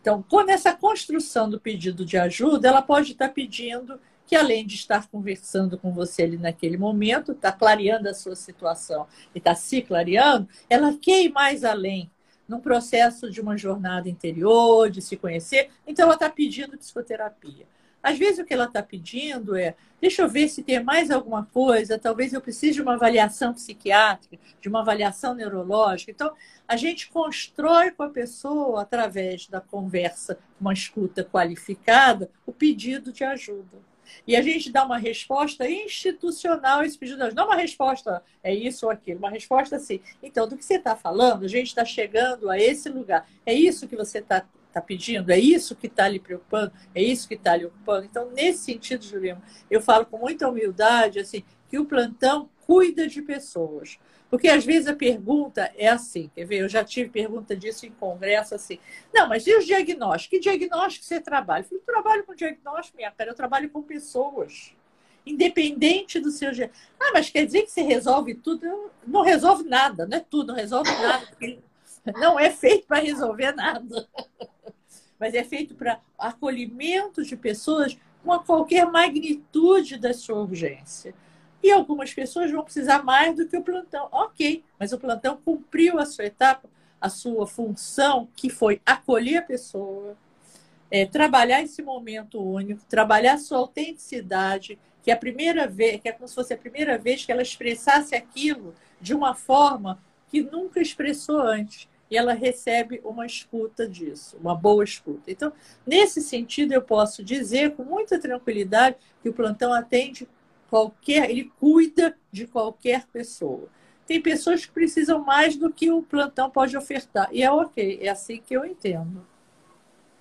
Então, quando essa construção do pedido de ajuda, ela pode estar pedindo que além de estar conversando com você ali naquele momento, está clareando a sua situação e está se clareando, ela quer ir mais além num processo de uma jornada interior, de se conhecer. Então, ela está pedindo psicoterapia. Às vezes, o que ela está pedindo é: deixa eu ver se tem mais alguma coisa, talvez eu precise de uma avaliação psiquiátrica, de uma avaliação neurológica. Então, a gente constrói com a pessoa, através da conversa, uma escuta qualificada, o pedido de ajuda. E a gente dá uma resposta institucional a esse pedido de ajuda. Não uma resposta é isso ou aquilo, uma resposta assim. Então, do que você está falando, a gente está chegando a esse lugar. É isso que você está tá pedindo? É isso que está lhe preocupando? É isso que está lhe ocupando? Então, nesse sentido, Juliana, eu falo com muita humildade assim, que o plantão cuida de pessoas. Porque às vezes a pergunta é assim, quer ver? Eu já tive pergunta disso em congresso assim. Não, mas e os diagnósticos? Que diagnóstico você trabalha? Eu falei, trabalho com diagnóstico, minha cara, eu trabalho com pessoas. Independente do seu Ah, mas quer dizer que você resolve tudo? Não resolve nada, não é tudo, não resolve nada. Não é feito para resolver nada. Mas é feito para acolhimento de pessoas com qualquer magnitude da sua urgência. E algumas pessoas vão precisar mais do que o plantão. Ok, mas o plantão cumpriu a sua etapa, a sua função, que foi acolher a pessoa, é, trabalhar esse momento único, trabalhar sua autenticidade, que é a primeira vez, que é como se fosse a primeira vez que ela expressasse aquilo de uma forma que nunca expressou antes. E ela recebe uma escuta disso, uma boa escuta. Então, nesse sentido, eu posso dizer com muita tranquilidade que o plantão atende qualquer, ele cuida de qualquer pessoa. Tem pessoas que precisam mais do que o plantão pode ofertar. E é ok, é assim que eu entendo.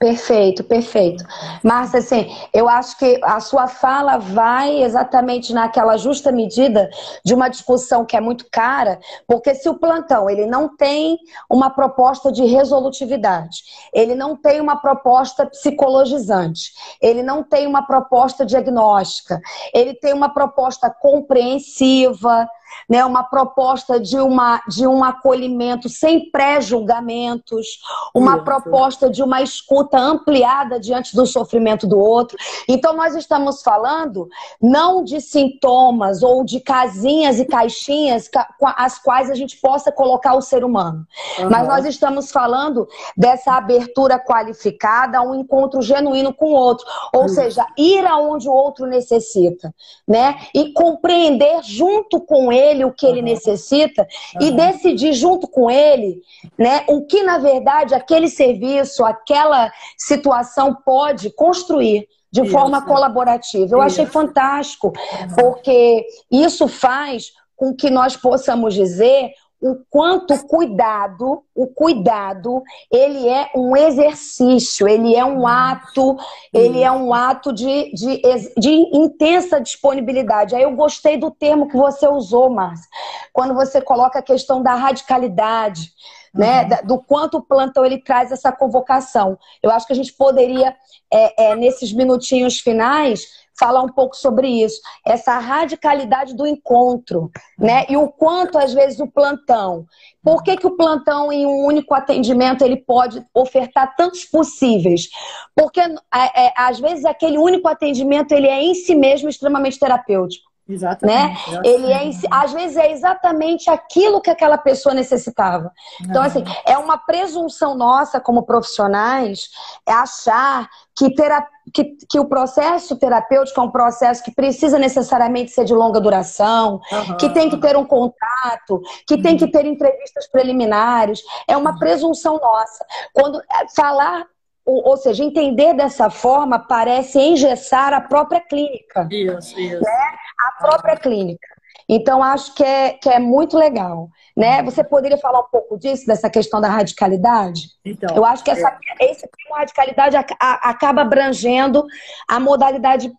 Perfeito, perfeito. Márcia, assim, eu acho que a sua fala vai exatamente naquela justa medida de uma discussão que é muito cara, porque se o plantão ele não tem uma proposta de resolutividade, ele não tem uma proposta psicologizante, ele não tem uma proposta diagnóstica, ele tem uma proposta compreensiva, né, uma proposta de, uma, de um acolhimento sem pré-julgamentos, uma Isso. proposta de uma escuta ampliada diante do sofrimento do outro. Então, nós estamos falando não de sintomas ou de casinhas e caixinhas as quais a gente possa colocar o ser humano, uhum. mas nós estamos falando dessa abertura qualificada a um encontro genuíno com o outro, ou seja, ir aonde o outro necessita, né? E compreender junto com ele ele o que ele necessita uhum. e decidir junto com ele, né, o que na verdade aquele serviço, aquela situação pode construir de isso. forma colaborativa. Eu isso. achei fantástico, porque isso faz com que nós possamos dizer o quanto cuidado, o cuidado, ele é um exercício, ele é um ato, ele é um ato de, de, de intensa disponibilidade. Aí eu gostei do termo que você usou, Márcia, quando você coloca a questão da radicalidade. Né, uhum. do quanto o plantão ele traz essa convocação. Eu acho que a gente poderia, é, é, nesses minutinhos finais, falar um pouco sobre isso, essa radicalidade do encontro, né? E o quanto às vezes o plantão, por que, que o plantão em um único atendimento ele pode ofertar tantos possíveis? Porque é, é, às vezes aquele único atendimento ele é em si mesmo extremamente terapêutico. Exatamente. Né? Ele é, às vezes é exatamente aquilo que aquela pessoa necessitava. Então, assim, é uma presunção nossa como profissionais é achar que, terap... que, que o processo terapêutico é um processo que precisa necessariamente ser de longa duração, uhum. que tem que ter um contato, que uhum. tem que ter entrevistas preliminares. É uma presunção nossa. Quando é, falar ou, seja, entender dessa forma parece engessar a própria clínica. Isso, isso. Né? A própria clínica. Então, acho que é, que é muito legal. Né? Você poderia falar um pouco disso, dessa questão da radicalidade? Então, Eu acho que essa, é... esse termo radicalidade acaba abrangendo a modalidade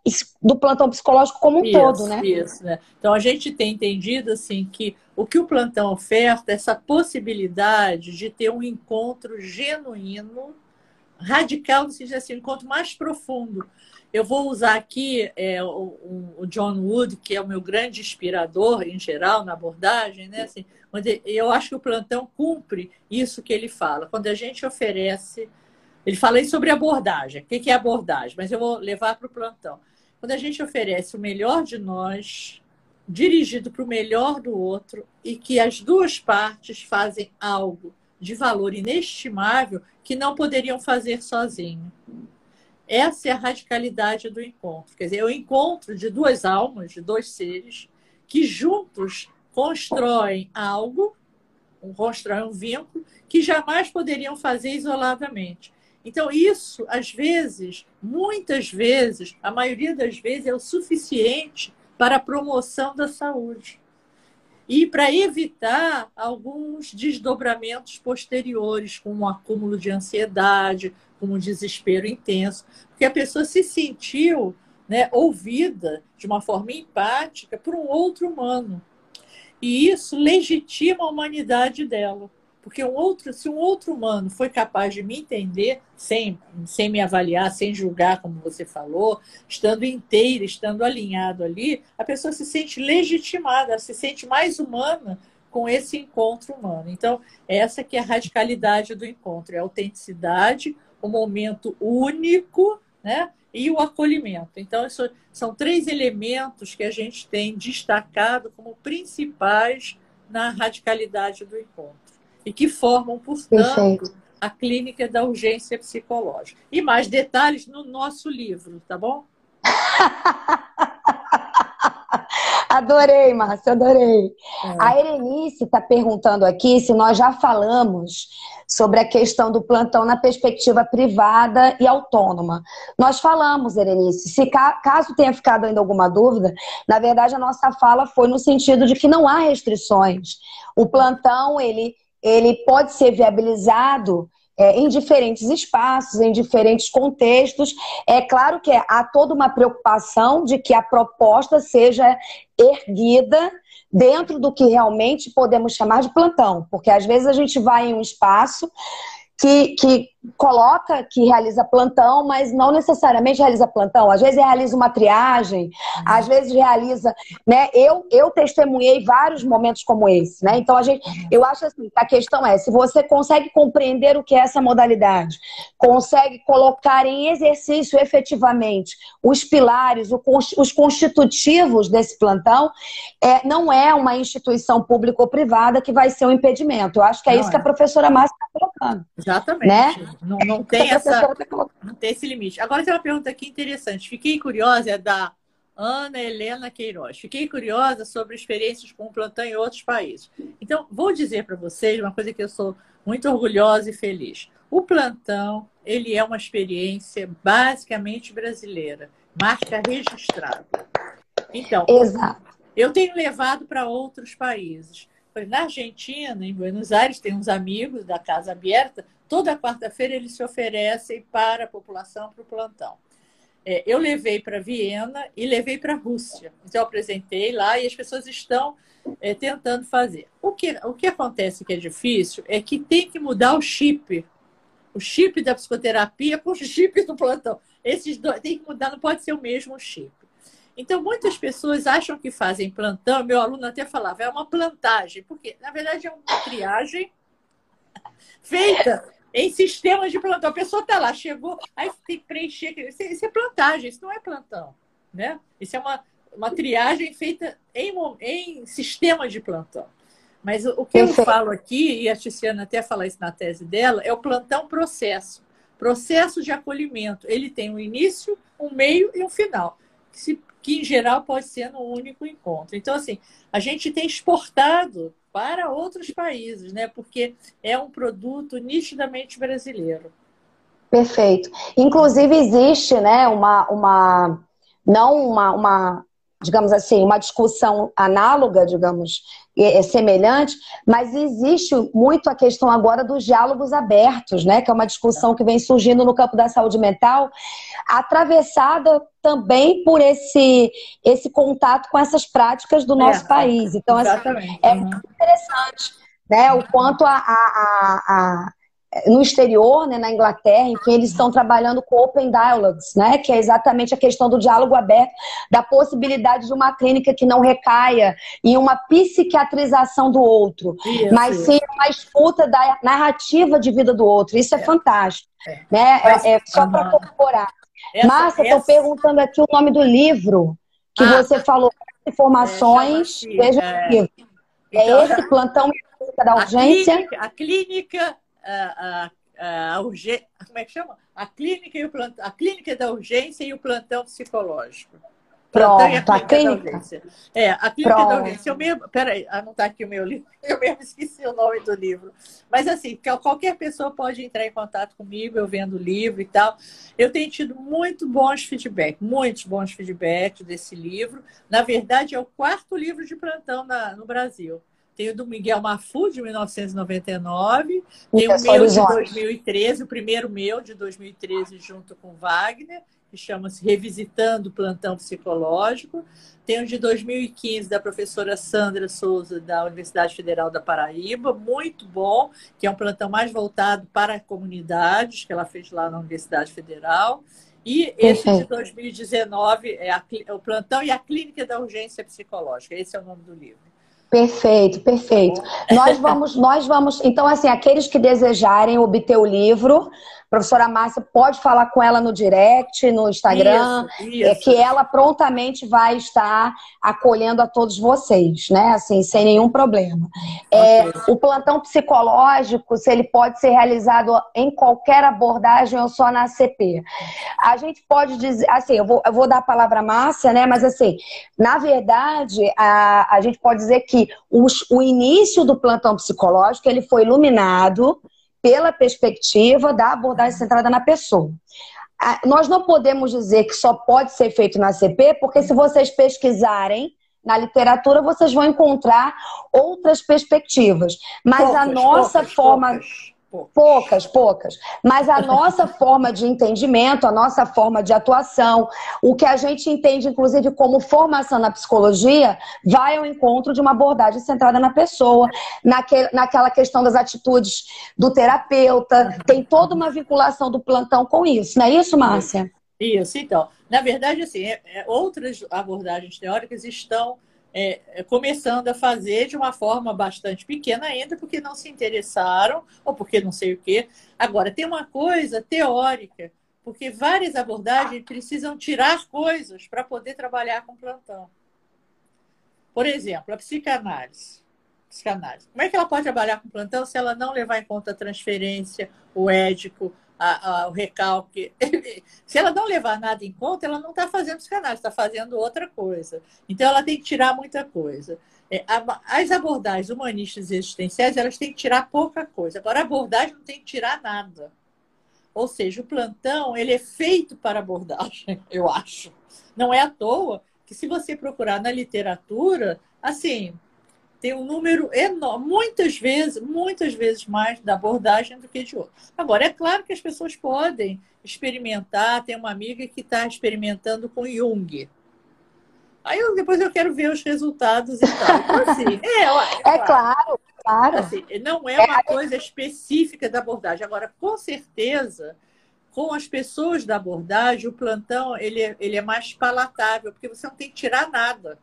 do plantão psicológico como um isso, todo, né? Isso, né? Então, a gente tem entendido assim que o que o plantão oferta é essa possibilidade de ter um encontro genuíno radical, no sentido assim, um encontro mais profundo. Eu vou usar aqui é, o, o, John Wood, que é o meu grande inspirador em geral na abordagem, né? Assim, onde eu acho que o plantão cumpre isso que ele fala. Quando a gente oferece, ele fala aí sobre abordagem. O que é abordagem? Mas eu vou levar para o plantão. Quando a gente oferece o melhor de nós, dirigido para o melhor do outro, e que as duas partes fazem algo de valor inestimável que não poderiam fazer sozinho. Essa é a radicalidade do encontro. Quer dizer, é o encontro de duas almas, de dois seres, que juntos constroem algo, constroem um vínculo, que jamais poderiam fazer isoladamente. Então, isso, às vezes, muitas vezes, a maioria das vezes, é o suficiente para a promoção da saúde e para evitar alguns desdobramentos posteriores, como um acúmulo de ansiedade, como um desespero intenso, porque a pessoa se sentiu né, ouvida de uma forma empática por um outro humano. E isso legitima a humanidade dela. Porque um outro, se um outro humano foi capaz de me entender, sem, sem me avaliar, sem julgar, como você falou, estando inteira, estando alinhado ali, a pessoa se sente legitimada, se sente mais humana com esse encontro humano. Então, essa que é a radicalidade do encontro, é a autenticidade, o momento único, né? E o acolhimento. Então, isso, são três elementos que a gente tem destacado como principais na radicalidade do encontro e que formam, portanto, Perfeito. a clínica da urgência psicológica. E mais detalhes no nosso livro, tá bom? Adorei, Márcia, adorei. É. A Erenice está perguntando aqui se nós já falamos sobre a questão do plantão na perspectiva privada e autônoma. Nós falamos, Erenice. Se caso tenha ficado ainda alguma dúvida, na verdade a nossa fala foi no sentido de que não há restrições. O plantão ele, ele pode ser viabilizado é, em diferentes espaços, em diferentes contextos. É claro que há toda uma preocupação de que a proposta seja erguida dentro do que realmente podemos chamar de plantão, porque às vezes a gente vai em um espaço que, que coloca que realiza plantão, mas não necessariamente realiza plantão. Às vezes realiza uma triagem, às vezes realiza, né? Eu eu testemunhei vários momentos como esse, né? Então a gente, eu acho assim, a questão é se você consegue compreender o que é essa modalidade, consegue colocar em exercício efetivamente os pilares, os constitutivos desse plantão, é, não é uma instituição pública ou privada que vai ser um impedimento. Eu acho que é não isso é. que a professora Márcia está colocando. Exatamente. Né? Não, não tem essa, não tem esse limite. Agora tem uma pergunta aqui interessante. Fiquei curiosa, é da Ana Helena Queiroz. Fiquei curiosa sobre experiências com o plantão em outros países. Então, vou dizer para vocês uma coisa que eu sou muito orgulhosa e feliz. O plantão, ele é uma experiência basicamente brasileira, marca registrada. Então, Exato. eu tenho levado para outros países. Na Argentina, em Buenos Aires, tem uns amigos da Casa Aberta Toda quarta-feira eles se oferecem para a população para o plantão. É, eu levei para Viena e levei para a Rússia. Então, eu apresentei lá e as pessoas estão é, tentando fazer. O que, o que acontece que é difícil é que tem que mudar o chip. O chip da psicoterapia com o chip do plantão. Esses dois tem que mudar, não pode ser o mesmo chip. Então, muitas pessoas acham que fazem plantão, meu aluno até falava, é uma plantagem, porque na verdade é uma triagem feita em sistemas de plantão. A pessoa está lá, chegou, aí tem que preencher. Isso, isso é plantagem, isso não é plantão. Né? Isso é uma, uma triagem feita em, em sistemas de plantão. Mas o, que eu falo aqui, e a Tiziana até fala isso na tese dela, é o plantão processo. Processo de acolhimento. Ele tem um início, um meio e um final. Que, se, que em geral pode ser no único encontro. Então, assim, a gente tem exportado para outros países, né? Porque é um produto nitidamente brasileiro. Perfeito. Inclusive existe, né, uma, uma não uma, uma digamos assim, uma discussão análoga, digamos, é, semelhante, mas existe muito a questão agora dos diálogos abertos, né? Que é uma discussão que vem surgindo no campo da saúde mental, atravessada também por esse, esse contato com essas práticas do nosso é, país. Então, assim, é muito interessante, né? O quanto a, a, a no exterior, né, na Inglaterra, em que eles estão trabalhando com Open Dialogues, né, que é exatamente a questão do diálogo aberto, da possibilidade de uma clínica que não recaia em uma psiquiatrização do outro, isso, mas sim uma escuta da narrativa de vida do outro. Isso é, é. fantástico. É. Né? É, é só para corroborar. Márcia, estou perguntando aqui o nome do livro que ah, você falou, informações, veja o livro. É então, esse, Plantão da Urgência? A clínica, a clínica a, a, a urgência, como é que chama? A clínica, e o plantão, a clínica da urgência e o plantão psicológico. Pronto, a clínica. É, a clínica Pronto. da urgência. Eu mesmo, peraí, ah, não está aqui o meu livro, eu mesmo esqueci o nome do livro. Mas assim, qualquer pessoa pode entrar em contato comigo, eu vendo o livro e tal. Eu tenho tido muito bons feedbacks, muitos bons feedbacks desse livro. Na verdade, é o quarto livro de plantão na, no Brasil. Tem o do Miguel Mafu, de 1999. Tem o meu de 2013, o primeiro meu de 2013, junto com Wagner, que chama-se Revisitando o Plantão Psicológico. Tem o de 2015, da professora Sandra Souza, da Universidade Federal da Paraíba, muito bom, que é um plantão mais voltado para comunidades, que ela fez lá na Universidade Federal. E esse de 2019 é, a, é o plantão e a clínica da urgência psicológica. Esse é o nome do livro. Perfeito, perfeito. Nós vamos, nós vamos. Então, assim, aqueles que desejarem obter o livro, professora Márcia pode falar com ela no direct, no Instagram, isso, isso. É, que ela prontamente vai estar acolhendo a todos vocês, né? Assim, sem nenhum problema. É, o plantão psicológico, se ele pode ser realizado em qualquer abordagem ou só na CP. A gente pode dizer, assim, eu vou, eu vou dar a palavra à Márcia, né? Mas assim, na verdade, a, a gente pode dizer que os, o início do plantão psicológico ele foi iluminado pela perspectiva da abordagem centrada na pessoa. Nós não podemos dizer que só pode ser feito na CP, porque se vocês pesquisarem na literatura, vocês vão encontrar outras perspectivas. Mas poucas, a nossa poucas, forma. Poucas Poucas, poucas. Mas a nossa forma de entendimento, a nossa forma de atuação, o que a gente entende, inclusive, como formação na psicologia, vai ao encontro de uma abordagem centrada na pessoa, naquele, naquela questão das atitudes do terapeuta. Tem toda uma vinculação do plantão com isso, não é isso, Márcia? Isso, então. Na verdade, assim, é, é, outras abordagens teóricas estão é, começando a fazer de uma forma bastante pequena ainda, porque não se interessaram, ou porque não sei o quê. Agora, tem uma coisa teórica, porque várias abordagens precisam tirar coisas para poder trabalhar com plantão. Por exemplo, a psicanálise. psicanálise. Como é que ela pode trabalhar com plantão se ela não levar em conta a transferência, o édico, a, a, o recalque. Se ela não levar nada em conta, ela não está fazendo psicanálise, está fazendo outra coisa. Então, ela tem que tirar muita coisa. É, a, as abordagens humanistas e existenciais, elas têm que tirar pouca coisa. Agora, a abordagem não tem que tirar nada. Ou seja, o plantão, ele é feito para abordagem, eu acho. Não é à toa que se você procurar na literatura, assim, tem um número enorme, muitas vezes, muitas vezes mais da abordagem do que de outra. Agora, é claro que as pessoas podem experimentar, tem uma amiga que está experimentando com Jung. Aí eu, depois eu quero ver os resultados e tal. Então, assim, é, é, é claro, claro. Assim, não é uma é. coisa específica da abordagem. Agora, com certeza, com as pessoas da abordagem, o plantão ele é, ele é mais palatável, porque você não tem que tirar nada.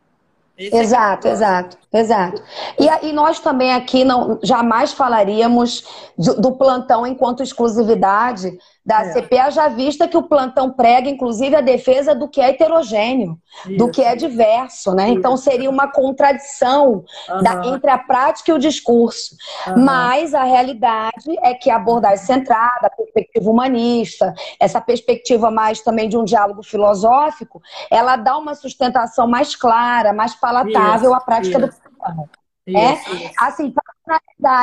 Esse é exato, é exato, exato. E, e nós também aqui não jamais falaríamos do, do plantão enquanto exclusividade da é. CPA, já vista que o plantão prega, inclusive, a defesa do que é heterogêneo, Isso. do que é diverso, né? Isso. Então seria uma contradição uhum. da, entre a prática e o discurso. Uhum. Mas a realidade é que a abordagem centrada, a perspectiva humanista, essa perspectiva mais também de um diálogo filosófico, ela dá uma sustentação mais clara, mais palatável Isso. à prática do plantão. É? Assim, para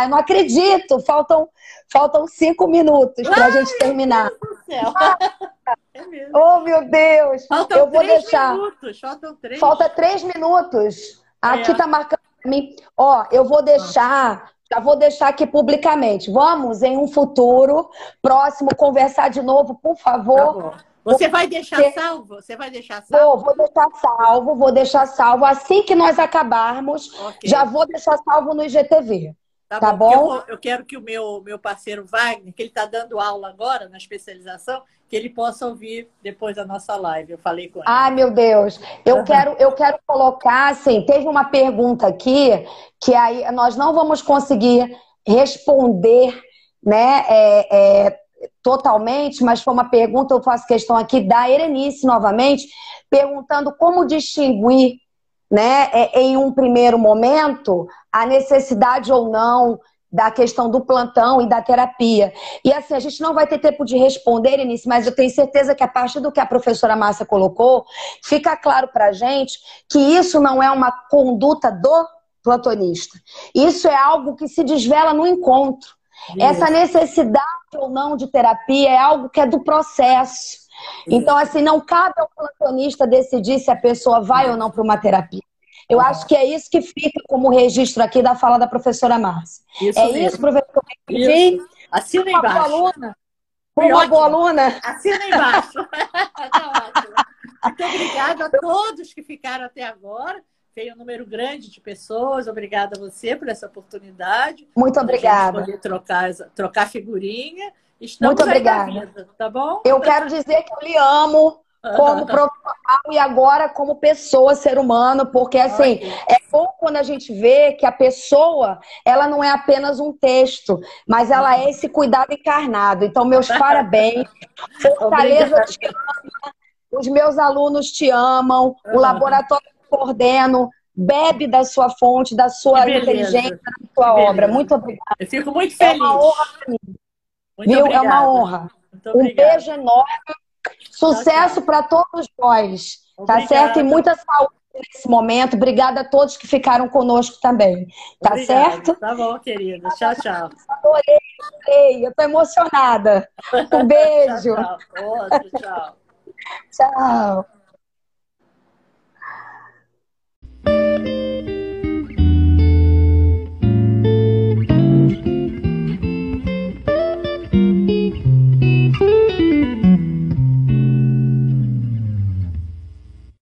eu não acredito, faltam, faltam cinco minutos para a gente terminar. Meu é. Oh, meu Deus! Faltam eu vou três deixar. minutos, faltam três. Falta três minutos. Aqui é. tá marcando para mim. Ó, eu vou deixar, já vou deixar aqui publicamente. Vamos, em um futuro próximo, conversar de novo, por favor. Tá você vai deixar salvo? Você vai deixar salvo? Vou, vou deixar salvo, vou deixar salvo. Assim que nós acabarmos, okay. já vou deixar salvo no IGTV. Tá, tá bom? bom? Eu, eu, quero que o meu, meu parceiro Wagner, que ele está dando aula agora na especialização, que ele possa ouvir depois da nossa live. Eu falei com ele. Ai, meu Deus. Eu, uhum. quero, eu quero colocar, assim, teve uma pergunta aqui que aí nós não vamos conseguir responder, né? É, é, totalmente, mas foi uma pergunta, eu faço questão aqui da Erenice novamente, perguntando como distinguir, né, é, em um primeiro momento, a necessidade ou não da questão do plantão e da terapia. E assim, a gente não vai ter tempo de responder, Erenice, mas eu tenho certeza que a partir do que a professora Márcia colocou, fica claro para a gente que isso não é uma conduta do plantonista. Isso é algo que se desvela no encontro. Essa necessidade ou não de terapia é algo que é do processo. Então, assim, não cabe ao plantonista decidir se a pessoa vai ou não para uma terapia. Eu acho que é isso que fica como registro aqui da fala da professora Márcia. Isso é mesmo. isso, professor? Isso. Assina embaixo. Uma boa aluna. Uma boa aluna. Assina embaixo. tá Muito obrigada a todos que ficaram até agora tem um número grande de pessoas. Obrigada a você por essa oportunidade. Muito obrigada. Poder trocar, trocar figurinha. Estamos Muito obrigada. Vida, tá bom? Eu quero dizer que eu lhe amo como profissional e agora como pessoa, ser humano, porque assim, é bom quando a gente vê que a pessoa, ela não é apenas um texto, mas ela é esse cuidado encarnado. Então, meus parabéns. Fortaleza te ama, os meus alunos te amam, o laboratório coordeno bebe da sua fonte, da sua inteligência, da sua obra. Muito obrigada. Eu fico muito feliz. É uma honra para mim. Muito Viu? É uma honra. Um beijo enorme. Sucesso para todos nós. Obrigada. Tá certo? E muita saúde nesse momento. Obrigada a todos que ficaram conosco também. Tá Obrigada. certo? Tá bom, querida. Tchau, tchau. Adorei, adorei. Eu tô emocionada. Um beijo. tchau, tchau. Outro, tchau. tchau. Thank you.